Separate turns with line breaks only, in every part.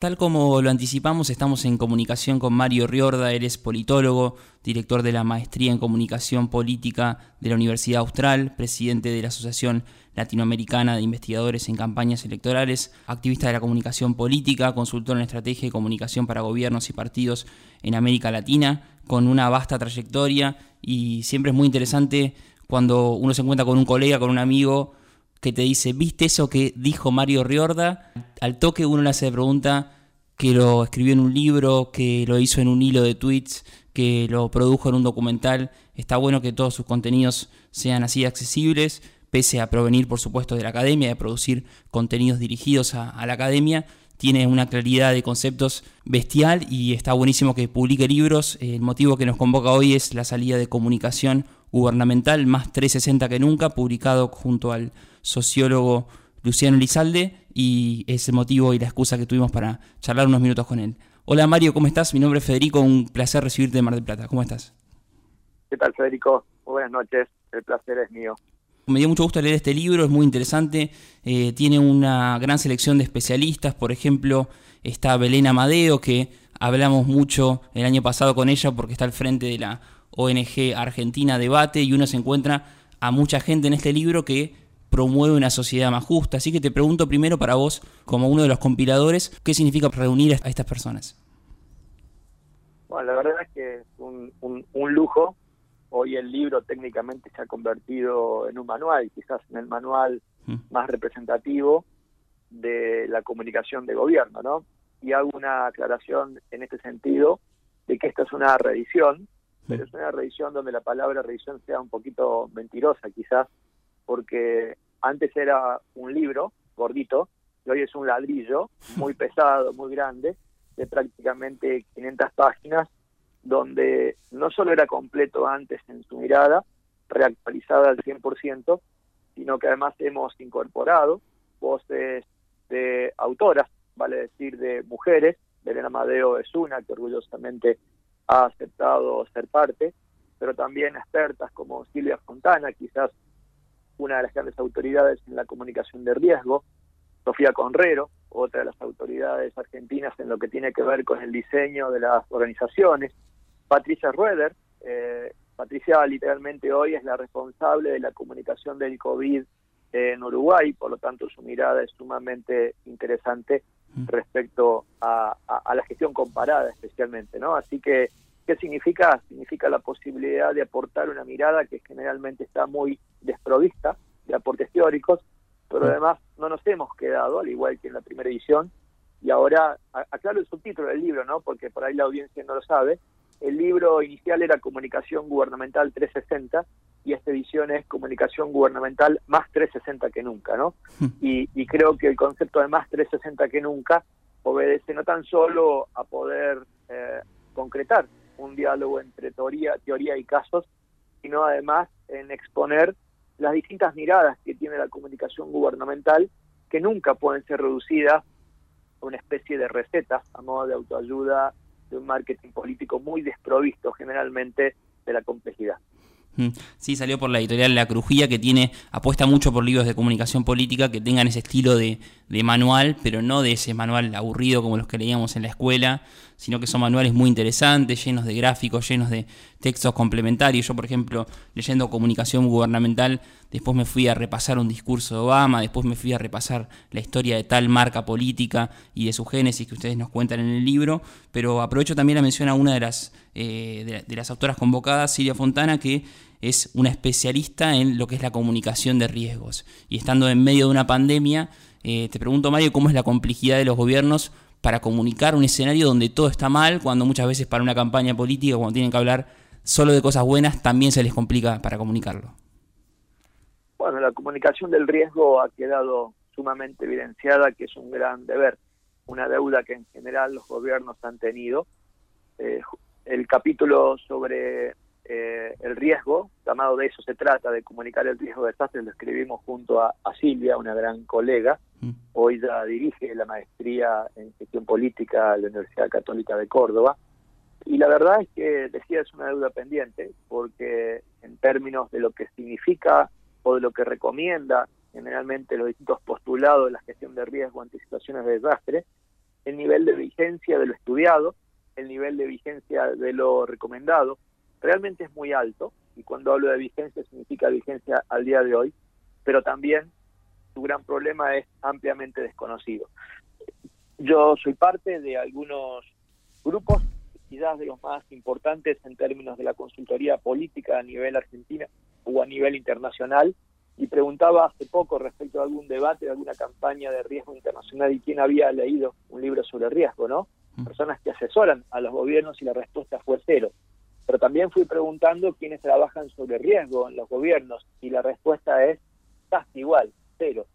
Tal como lo anticipamos, estamos en comunicación con Mario Riorda, él es politólogo, director de la Maestría en Comunicación Política de la Universidad Austral, presidente de la Asociación Latinoamericana de Investigadores en Campañas Electorales, activista de la comunicación política, consultor en estrategia de comunicación para gobiernos y partidos en América Latina, con una vasta trayectoria y siempre es muy interesante cuando uno se encuentra con un colega, con un amigo que te dice, ¿viste eso que dijo Mario Riorda? Al toque uno le hace de pregunta que lo escribió en un libro, que lo hizo en un hilo de tweets, que lo produjo en un documental. Está bueno que todos sus contenidos sean así accesibles, pese a provenir, por supuesto, de la academia, de producir contenidos dirigidos a la academia. Tiene una claridad de conceptos bestial y está buenísimo que publique libros. El motivo que nos convoca hoy es la salida de comunicación gubernamental más 360 que nunca, publicado junto al sociólogo Luciano Lizalde, y es el motivo y la excusa que tuvimos para charlar unos minutos con él. Hola Mario, ¿cómo estás? Mi nombre es Federico, un placer recibirte de Mar del Plata. ¿Cómo estás?
¿Qué tal Federico? buenas noches, el placer es mío.
Me dio mucho gusto leer este libro, es muy interesante, eh, tiene una gran selección de especialistas, por ejemplo, está Belén Amadeo, que hablamos mucho el año pasado con ella porque está al frente de la ONG Argentina Debate y uno se encuentra a mucha gente en este libro que promueve una sociedad más justa. Así que te pregunto primero para vos, como uno de los compiladores, ¿qué significa reunir a estas personas?
Bueno, la verdad es que es un, un, lujo. Hoy el libro técnicamente se ha convertido en un manual, quizás en el manual mm. más representativo de la comunicación de gobierno, ¿no? Y hago una aclaración en este sentido de que esta es una reedición, pero es una reedición donde la palabra reedición sea un poquito mentirosa quizás, porque antes era un libro gordito y hoy es un ladrillo muy pesado, muy grande, de prácticamente 500 páginas, donde no solo era completo antes en su mirada, reactualizada al 100%, sino que además hemos incorporado voces de autoras, vale decir, de mujeres. Belén Amadeo es una que orgullosamente ha aceptado ser parte, pero también expertas como Silvia Fontana, quizás una de las grandes autoridades en la comunicación de riesgo, Sofía Conrero, otra de las autoridades argentinas en lo que tiene que ver con el diseño de las organizaciones, Patricia Rueder, eh, Patricia literalmente hoy es la responsable de la comunicación del COVID en Uruguay, por lo tanto su mirada es sumamente interesante mm. respecto a, a, la gestión comparada especialmente, ¿no? Así que ¿Qué significa? Significa la posibilidad de aportar una mirada que generalmente está muy desprovista de aportes teóricos, pero además no nos hemos quedado, al igual que en la primera edición, y ahora aclaro el subtítulo del libro, ¿no? porque por ahí la audiencia no lo sabe, el libro inicial era Comunicación Gubernamental 360 y esta edición es Comunicación Gubernamental más 360 que nunca, ¿no? Hmm. Y, creo que el concepto de más 360 que nunca obedece no tan solo a poder eh, concretar un diálogo entre teoría, teoría y casos, sino además en exponer las distintas miradas que tiene la comunicación gubernamental, que nunca pueden ser reducidas a una especie de recetas a modo de autoayuda de un marketing político muy desprovisto generalmente de la complejidad.
Sí, salió por la editorial La Crujía, que tiene apuesta mucho por libros de comunicación política que tengan ese estilo de, de, manual, pero no de ese manual aburrido como los que leíamos en la escuela, sino que son manuales muy interesantes, llenos de gráficos, llenos de textos complementarios. Yo, por ejemplo, leyendo comunicación gubernamental, después me fui a repasar un discurso de Obama, después me fui a repasar la historia de tal marca política y de su génesis que ustedes nos cuentan en el libro, pero aprovecho también la mención a una de las, eh, de las autoras convocadas, Silvia Fontana, que es una especialista en lo que es la comunicación de riesgos. Y estando en medio de una pandemia, eh, te pregunto, Mario, ¿cómo es la complejidad de los gobiernos para comunicar un escenario donde todo está mal, cuando muchas veces para una campaña política, cuando tienen que hablar solo de cosas buenas, también se les complica para comunicarlo?
Bueno, la comunicación del riesgo ha quedado sumamente evidenciada que es un gran deber, una deuda que en general los gobiernos han tenido. Eh, el capítulo sobre eh, el riesgo, llamado de eso se trata, de comunicar el riesgo de desastre, lo escribimos junto a, Silvia, una gran colega, mm. hoy ya dirige la maestría en gestión política de la Universidad Católica de Córdoba, y la verdad es que decía es una deuda pendiente, porque en términos de lo que significa o de lo que recomienda generalmente los distintos postulados de la gestión de riesgo ante situaciones de desastre, el nivel de vigencia de lo estudiado, el nivel de vigencia de lo recomendado, realmente es muy alto, y cuando hablo de vigencia significa vigencia al día de hoy, pero también su gran problema es ampliamente desconocido. Yo soy parte de algunos grupos, quizás de los más importantes en términos de la consultoría política a nivel argentina o a nivel internacional, y preguntaba hace poco respecto a algún debate, de alguna campaña de riesgo internacional y quién había leído un libro sobre riesgo, ¿no? Mm. Personas que asesoran a los gobiernos y la respuesta fue cero. Pero también fui preguntando quiénes trabajan sobre riesgo en los gobiernos y la respuesta es casi igual, cero.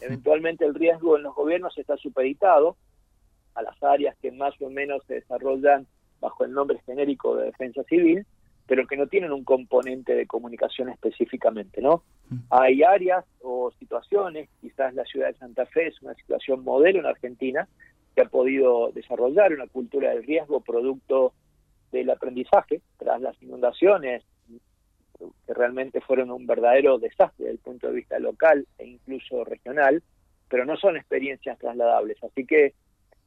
Eventualmente el riesgo en los gobiernos está supeditado a las áreas que más o menos se desarrollan bajo el nombre genérico de defensa civil, pero que no tienen un componente de comunicación específicamente, ¿no? Mm. Hay áreas o situaciones, quizás la ciudad de Santa Fe es una situación modelo en Argentina, que ha podido desarrollar una cultura del riesgo producto del aprendizaje tras las inundaciones, que realmente fueron un verdadero desastre desde el punto de vista local e incluso regional, pero no son experiencias trasladables. Así que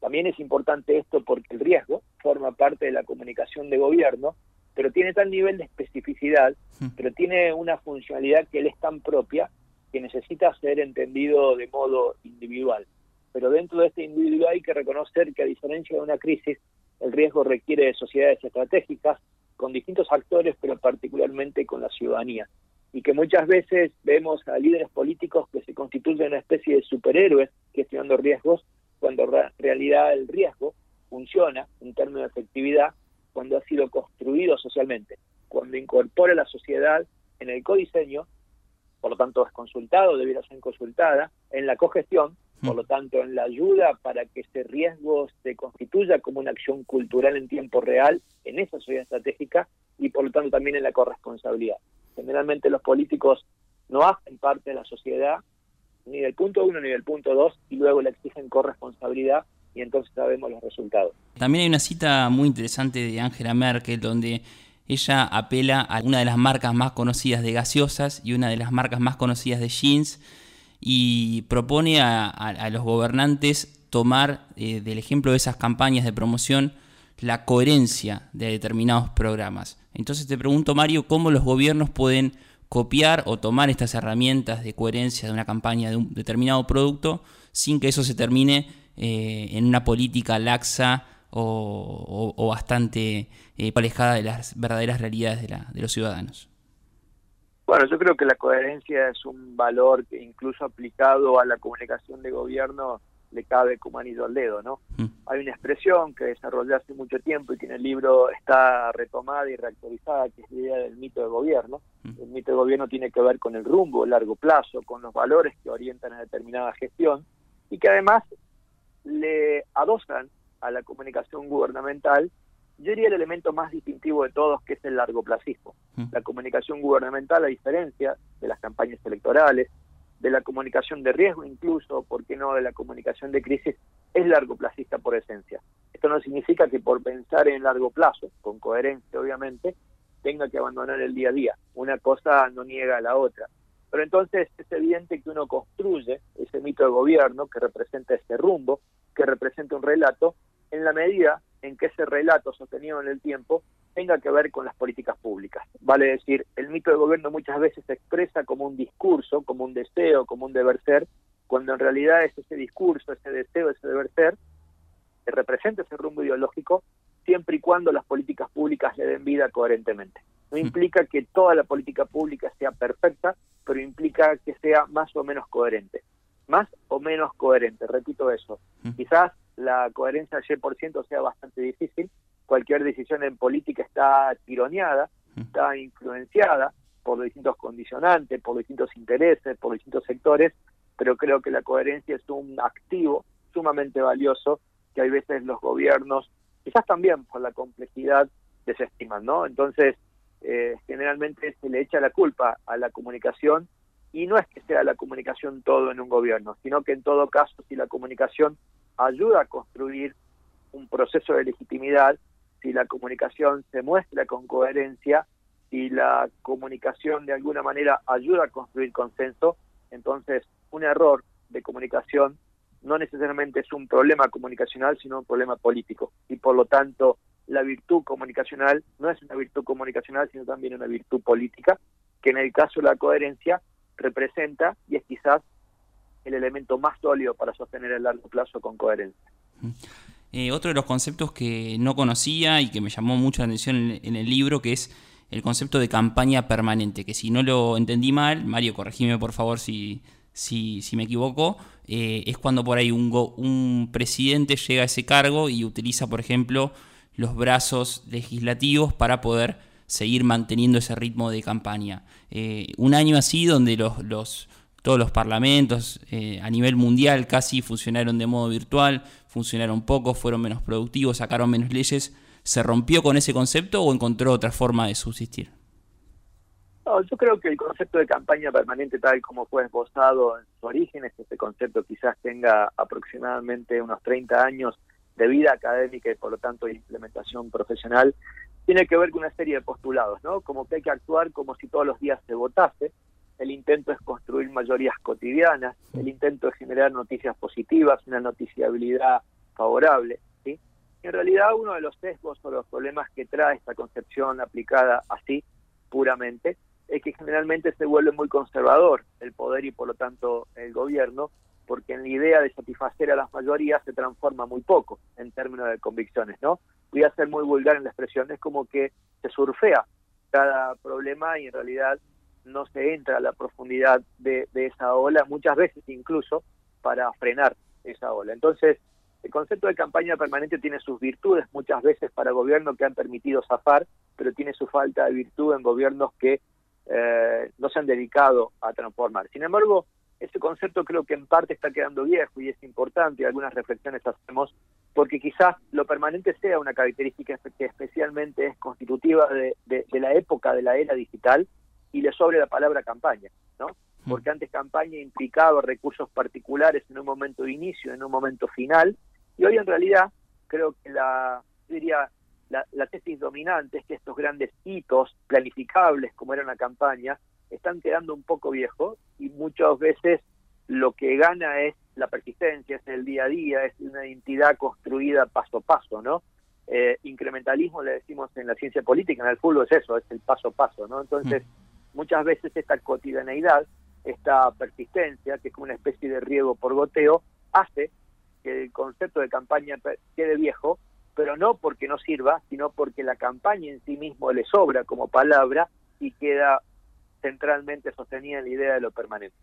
también es importante esto porque el riesgo forma parte de la comunicación de gobierno pero tiene tal nivel de especificidad, pero tiene una funcionalidad que él es tan propia que necesita ser entendido de modo individual. Pero dentro de este individual hay que reconocer que a diferencia de una crisis, el riesgo requiere de sociedades estratégicas con distintos actores, pero particularmente con la ciudadanía. Y que muchas veces vemos a líderes políticos que se constituyen una especie de superhéroes gestionando riesgos, cuando en realidad el riesgo funciona en términos de efectividad cuando ha sido construido socialmente, cuando incorpora la sociedad en el codiseño, por lo tanto es consultado, debiera ser consultada, en la cogestión, por lo tanto en la ayuda para que ese riesgo se constituya como una acción cultural en tiempo real en esa sociedad estratégica y por lo tanto también en la corresponsabilidad. Generalmente los políticos no hacen parte de la sociedad ni del punto uno ni del punto dos y luego le exigen corresponsabilidad y entonces sabemos los resultados.
También hay una cita muy interesante de Angela Merkel donde ella apela a una de las marcas más conocidas de gaseosas y una de las marcas más conocidas de jeans y propone a, los gobernantes tomar eh, del ejemplo de esas campañas de promoción la coherencia de determinados programas. Entonces te pregunto, Mario, ¿cómo los gobiernos pueden copiar o tomar estas herramientas de coherencia de una campaña de un determinado producto sin que eso se termine eh, en una política laxa o, bastante eh, alejada de las verdaderas realidades de, la, de los ciudadanos?
Bueno, yo creo que la coherencia es un valor que incluso aplicado a la comunicación de gobierno le cabe como anillo al dedo, ¿no? Mm. Hay una expresión que desarrollé hace mucho tiempo y que en el libro está retomada y reactualizada, que es la idea del mito de gobierno. Mm. El mito de gobierno tiene que ver con el rumbo, el largo plazo, con los valores que orientan a determinada gestión y que además le adosan a la comunicación gubernamental, yo diría el elemento más distintivo de todos, que es el largoplacismo. Mm. La comunicación gubernamental, a diferencia de las campañas electorales, de la comunicación de riesgo incluso, ¿por qué no de la comunicación de crisis? Es largoplacista por esencia. Esto no significa que por pensar en largo plazo, con coherencia obviamente, tenga que abandonar el día a día. Una cosa no niega a la otra. Pero entonces es evidente que uno construye ese mito de gobierno que representa ese rumbo, que representa un relato, en la medida en que ese relato sostenido en el tiempo tenga que ver con las políticas públicas. Vale decir, el mito de gobierno muchas veces se expresa como un discurso, como un deseo, como un deber ser, cuando en realidad es ese discurso, ese deseo, ese deber ser, que representa ese rumbo ideológico, siempre y cuando las políticas públicas le den vida coherentemente. No mm. implica que toda la política pública sea perfecta, pero implica que sea más o menos coherente. Más o menos coherente, repito eso. Mm. Quizás la coherencia al 100% sea bastante difícil. Cualquier decisión en política está tironeada, está influenciada por distintos condicionantes, por distintos intereses, por distintos sectores, pero creo que la coherencia es un activo sumamente valioso que hay veces los gobiernos, quizás también por la complejidad, desestiman, ¿no? Entonces, eh, generalmente se le echa la culpa a la comunicación y no es que sea la comunicación todo en un gobierno, sino que en todo caso si la comunicación ayuda a construir un proceso de legitimidad, si la comunicación se muestra con coherencia, si la comunicación de alguna manera ayuda a construir consenso, entonces un error de comunicación no necesariamente es un problema comunicacional, sino un problema político. Y por lo tanto, la virtud comunicacional no es una virtud comunicacional, sino también una virtud política, que en el caso de la coherencia representa y es quizás el elemento más sólido para sostener el largo plazo con coherencia.
Eh, otro de los conceptos que no conocía y que me llamó mucho la atención en, el libro, que es el concepto de campaña permanente, que si no lo entendí mal, Mario, corregime por favor si, si, me equivoco, eh, es cuando por ahí un, un presidente llega a ese cargo y utiliza, por ejemplo, los brazos legislativos para poder seguir manteniendo ese ritmo de campaña. Eh, un año así donde los todos los parlamentos eh, a nivel mundial casi funcionaron de modo virtual, funcionaron poco, fueron menos productivos, sacaron menos leyes. ¿Se rompió con ese concepto o encontró otra forma de subsistir?
No, yo creo que el concepto de campaña permanente tal como fue esbozado en su origen, este concepto quizás tenga aproximadamente unos 30 años de vida académica y por lo tanto de implementación profesional, tiene que ver con una serie de postulados, ¿no? Como que hay que actuar como si todos los días se votase, el intento es construir mayorías cotidianas, el intento es generar noticias positivas, una noticiabilidad favorable, ¿sí? en realidad uno de los sesgos o los problemas que trae esta concepción aplicada así, puramente, es que generalmente se vuelve muy conservador el poder y por lo tanto el gobierno, porque en la idea de satisfacer a las mayorías se transforma muy poco en términos de convicciones, ¿no? Voy a ser muy vulgar en la expresión, es como que se surfea cada problema y en realidad no se entra a la profundidad de, esa ola, muchas veces incluso para frenar esa ola. Entonces, el concepto de campaña permanente tiene sus virtudes muchas veces para gobiernos que han permitido zafar, pero tiene su falta de virtud en gobiernos que eh, no se han dedicado a transformar. Sin embargo, ese concepto creo que en parte está quedando viejo y es importante, y algunas reflexiones hacemos, porque quizás lo permanente sea una característica que especialmente es constitutiva de, de la época de la era digital, y le sobre la palabra campaña, ¿no? Mm. Porque antes campaña implicaba recursos particulares en un momento de inicio, en un momento final, y hoy en realidad creo que la, diría, la, la tesis dominante es que estos grandes hitos planificables, como era una campaña, están quedando un poco viejos y muchas veces lo que gana es la persistencia, es el día a día, es una identidad construida paso a paso, ¿no? Eh, incrementalismo le decimos en la ciencia política, en el fútbol es eso, es el paso a paso, ¿no? Entonces, mm muchas veces esta cotidianeidad, esta persistencia, que es como una especie de riego por goteo, hace que el concepto de campaña quede viejo, pero no porque no sirva, sino porque la campaña en sí mismo le sobra como palabra y queda centralmente sostenida en la idea de lo permanente.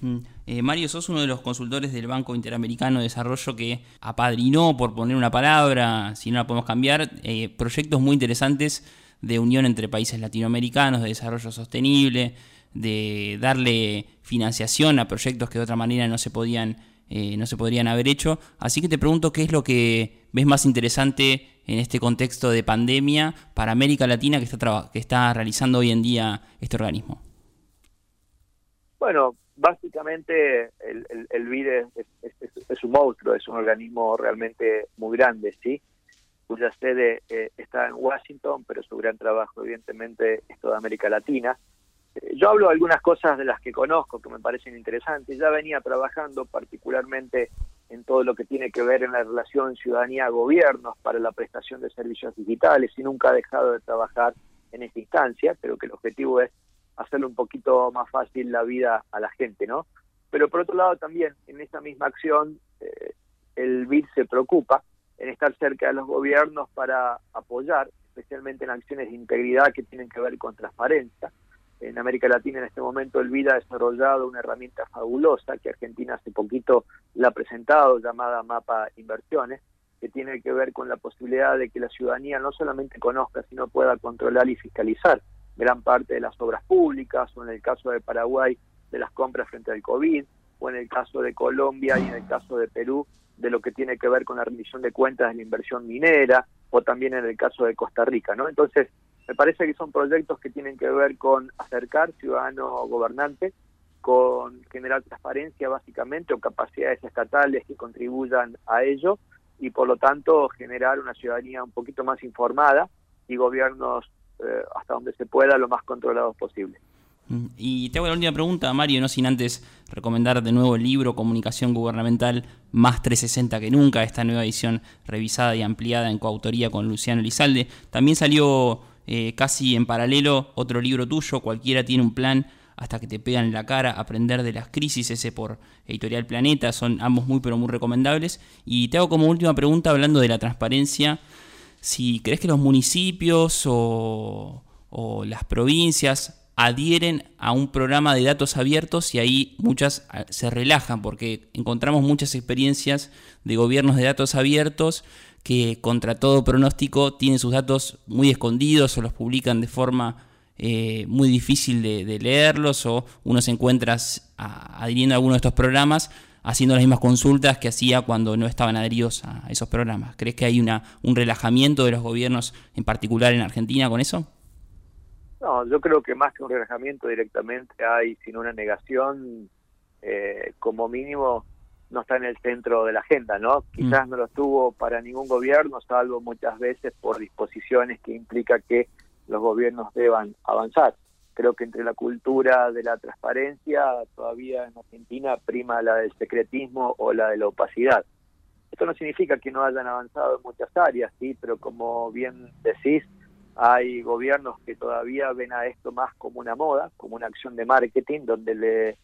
Mm. Eh, Mario, sos uno de los consultores del Banco Interamericano de Desarrollo que apadrinó, por poner una palabra, si no la podemos cambiar, eh, proyectos muy interesantes de unión entre países latinoamericanos, de desarrollo sostenible, de darle financiación a proyectos que de otra manera no se podían eh, no se podrían haber hecho. Así que te pregunto qué es lo que ves más interesante en este contexto de pandemia para América Latina que está, que está realizando hoy en día este organismo.
Bueno, básicamente el, el, BID es, un monstruo, es un organismo realmente muy grande, ¿sí? Cuya sede eh, está en Washington, pero su gran trabajo evidentemente es toda América Latina. Eh, yo hablo de algunas cosas de las que conozco que me parecen interesantes. Ya venía trabajando particularmente en todo lo que tiene que ver en la relación ciudadanía-gobiernos para la prestación de servicios digitales y nunca ha dejado de trabajar en esta instancia. Creo que el objetivo es hacerle un poquito más fácil la vida a la gente, ¿no? Pero por otro lado también en esa misma acción eh, el BID se preocupa en estar cerca de los gobiernos para apoyar, especialmente en acciones de integridad que tienen que ver con transparencia. En América Latina en este momento el VIDA ha desarrollado una herramienta fabulosa que Argentina hace poquito la ha presentado, llamada Mapa Inversiones, que tiene que ver con la posibilidad de que la ciudadanía no solamente conozca, sino pueda controlar y fiscalizar gran parte de las obras públicas, o en el caso de Paraguay, de las compras frente al COVID, o en el caso de Colombia y en el caso de Perú, de lo que tiene que ver con la rendición de cuentas de la inversión minera o también en el caso de Costa Rica, ¿no? Entonces, me parece que son proyectos que tienen que ver con acercar ciudadano gobernante, con generar transparencia básicamente o capacidades estatales que contribuyan a ello y por lo tanto generar una ciudadanía un poquito más informada y gobiernos eh, hasta donde se pueda lo más controlados posible.
Y te hago la última pregunta, Mario, no sin antes recomendar de nuevo el libro Comunicación Gubernamental más 360 que nunca, esta nueva edición revisada y ampliada en coautoría con Luciano Lizalde. También salió eh, casi en paralelo otro libro tuyo, Cualquiera tiene un plan hasta que te pegan en la cara, Aprender de las crisis, ese por Editorial Planeta, son ambos muy pero muy recomendables. Y te hago como última pregunta hablando de la transparencia, si crees que los municipios o las provincias adhieren a un programa de datos abiertos y ahí muchas ah, se relajan porque encontramos muchas experiencias de gobiernos de datos abiertos que contra todo pronóstico tienen sus datos muy escondidos o los publican de forma eh, muy difícil de, leerlos o uno se encuentra adhiriendo a alguno de estos programas haciendo las mismas consultas que hacía cuando no estaban adheridos a esos programas. ¿Crees que hay una, un relajamiento de los gobiernos, en particular en Argentina, con eso?
No, yo creo que más que un relajamiento directamente hay, sino una negación, eh, como mínimo no está en el centro de la agenda, ¿no? Mm. Quizás no lo estuvo para ningún gobierno, salvo muchas veces por disposiciones que implica que los gobiernos deban avanzar. Creo que entre la cultura de la transparencia todavía en Argentina prima la del secretismo o la de la opacidad. Esto no significa que no hayan avanzado en muchas áreas, sí, pero como bien decís, hay gobiernos que todavía ven a esto más como una moda, como una acción de marketing, donde le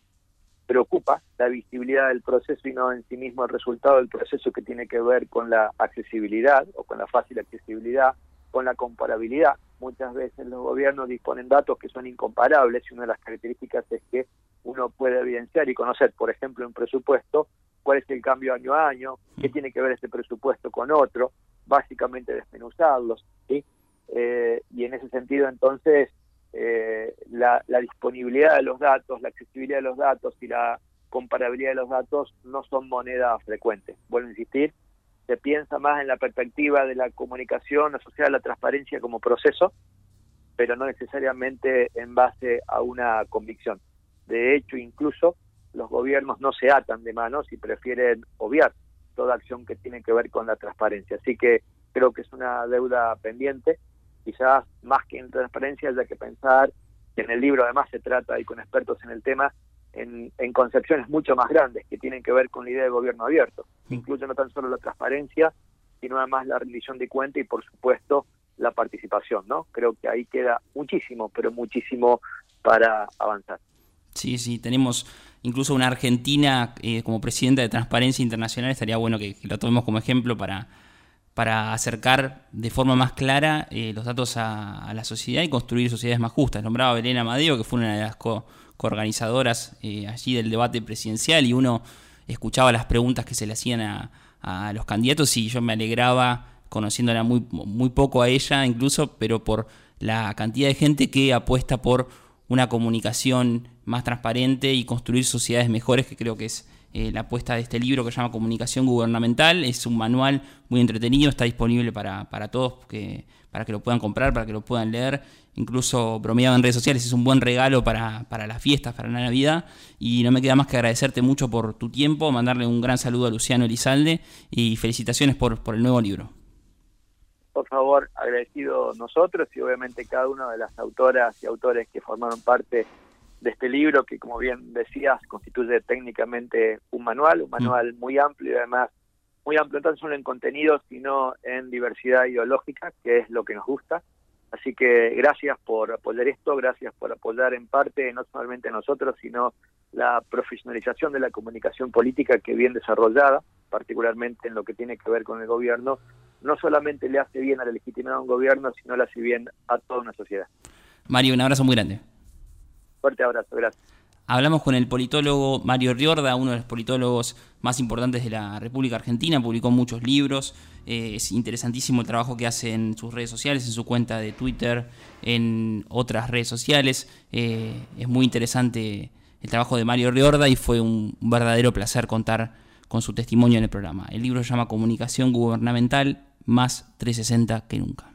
preocupa la visibilidad del proceso y no en sí mismo el resultado del proceso que tiene que ver con la accesibilidad o con la fácil accesibilidad, con la comparabilidad. Muchas veces los gobiernos disponen datos que son incomparables y una de las características es que uno puede evidenciar y conocer, por ejemplo, un presupuesto, cuál es el cambio año a año, qué mm. tiene que ver este presupuesto con otro, básicamente desmenuzarlos, ¿sí? Eh, y en ese sentido entonces eh, la, disponibilidad de los datos, la accesibilidad de los datos y la comparabilidad de los datos no son moneda frecuente. Vuelvo a insistir, se piensa más en la perspectiva de la comunicación asociada a la transparencia como proceso, pero no necesariamente en base a una convicción. De hecho, incluso los gobiernos no se atan de manos y prefieren obviar toda acción que tiene que ver con la transparencia. Así que creo que es una deuda pendiente quizás más que en transparencia haya que pensar, que en el libro además se trata, y con expertos en el tema, en, concepciones mucho más grandes que tienen que ver con la idea de gobierno abierto. Incluye no tan solo la transparencia, sino además la rendición de cuenta y, por supuesto, la participación, ¿no? Creo que ahí queda muchísimo, pero muchísimo para avanzar.
Sí, sí, tenemos incluso una Argentina eh, como presidenta de Transparencia Internacional, estaría bueno que lo tomemos como ejemplo para para acercar de forma más clara eh, los datos a, la sociedad y construir sociedades más justas. Nombraba Belén Amadeo, que fue una de las coorganizadoras eh, allí del debate presidencial, y uno escuchaba las preguntas que se le hacían a, los candidatos y yo me alegraba conociéndola muy poco a ella incluso, pero por la cantidad de gente que apuesta por una comunicación más transparente y construir sociedades mejores, que creo que es eh, la apuesta de este libro que se llama Comunicación Gubernamental. Es un manual muy entretenido, está disponible para, todos, que, para que lo puedan comprar, para que lo puedan leer. Incluso bromeado en redes sociales, es un buen regalo para, las fiestas, para la Navidad. Y no me queda más que agradecerte mucho por tu tiempo, mandarle un gran saludo a Luciano Elizalde y felicitaciones por, por el nuevo libro.
Por favor, agradecido nosotros y obviamente cada una de las autoras y autores que formaron parte de este libro que, como bien decías, constituye técnicamente un manual, un mm. manual muy amplio y además muy amplio no solo en contenido, sino en diversidad ideológica, que es lo que nos gusta. Así que gracias por apoyar esto, gracias por apoyar en parte no solamente a nosotros, sino la profesionalización de la comunicación política que bien desarrollada, particularmente en lo que tiene que ver con el gobierno, no solamente le hace bien a la legitimidad de un gobierno, sino le hace bien a toda una sociedad.
Mario, un abrazo muy grande.
Fuerte abrazo, gracias.
Hablamos con el politólogo Mario Riorda, uno de los politólogos más importantes de la República Argentina, publicó muchos libros, eh, es interesantísimo el trabajo que hace en sus redes sociales, en su cuenta de Twitter, en otras redes sociales, eh, es muy interesante el trabajo de Mario Riorda y fue un verdadero placer contar con su testimonio en el programa. El libro se llama Comunicación Gubernamental más 360 que nunca.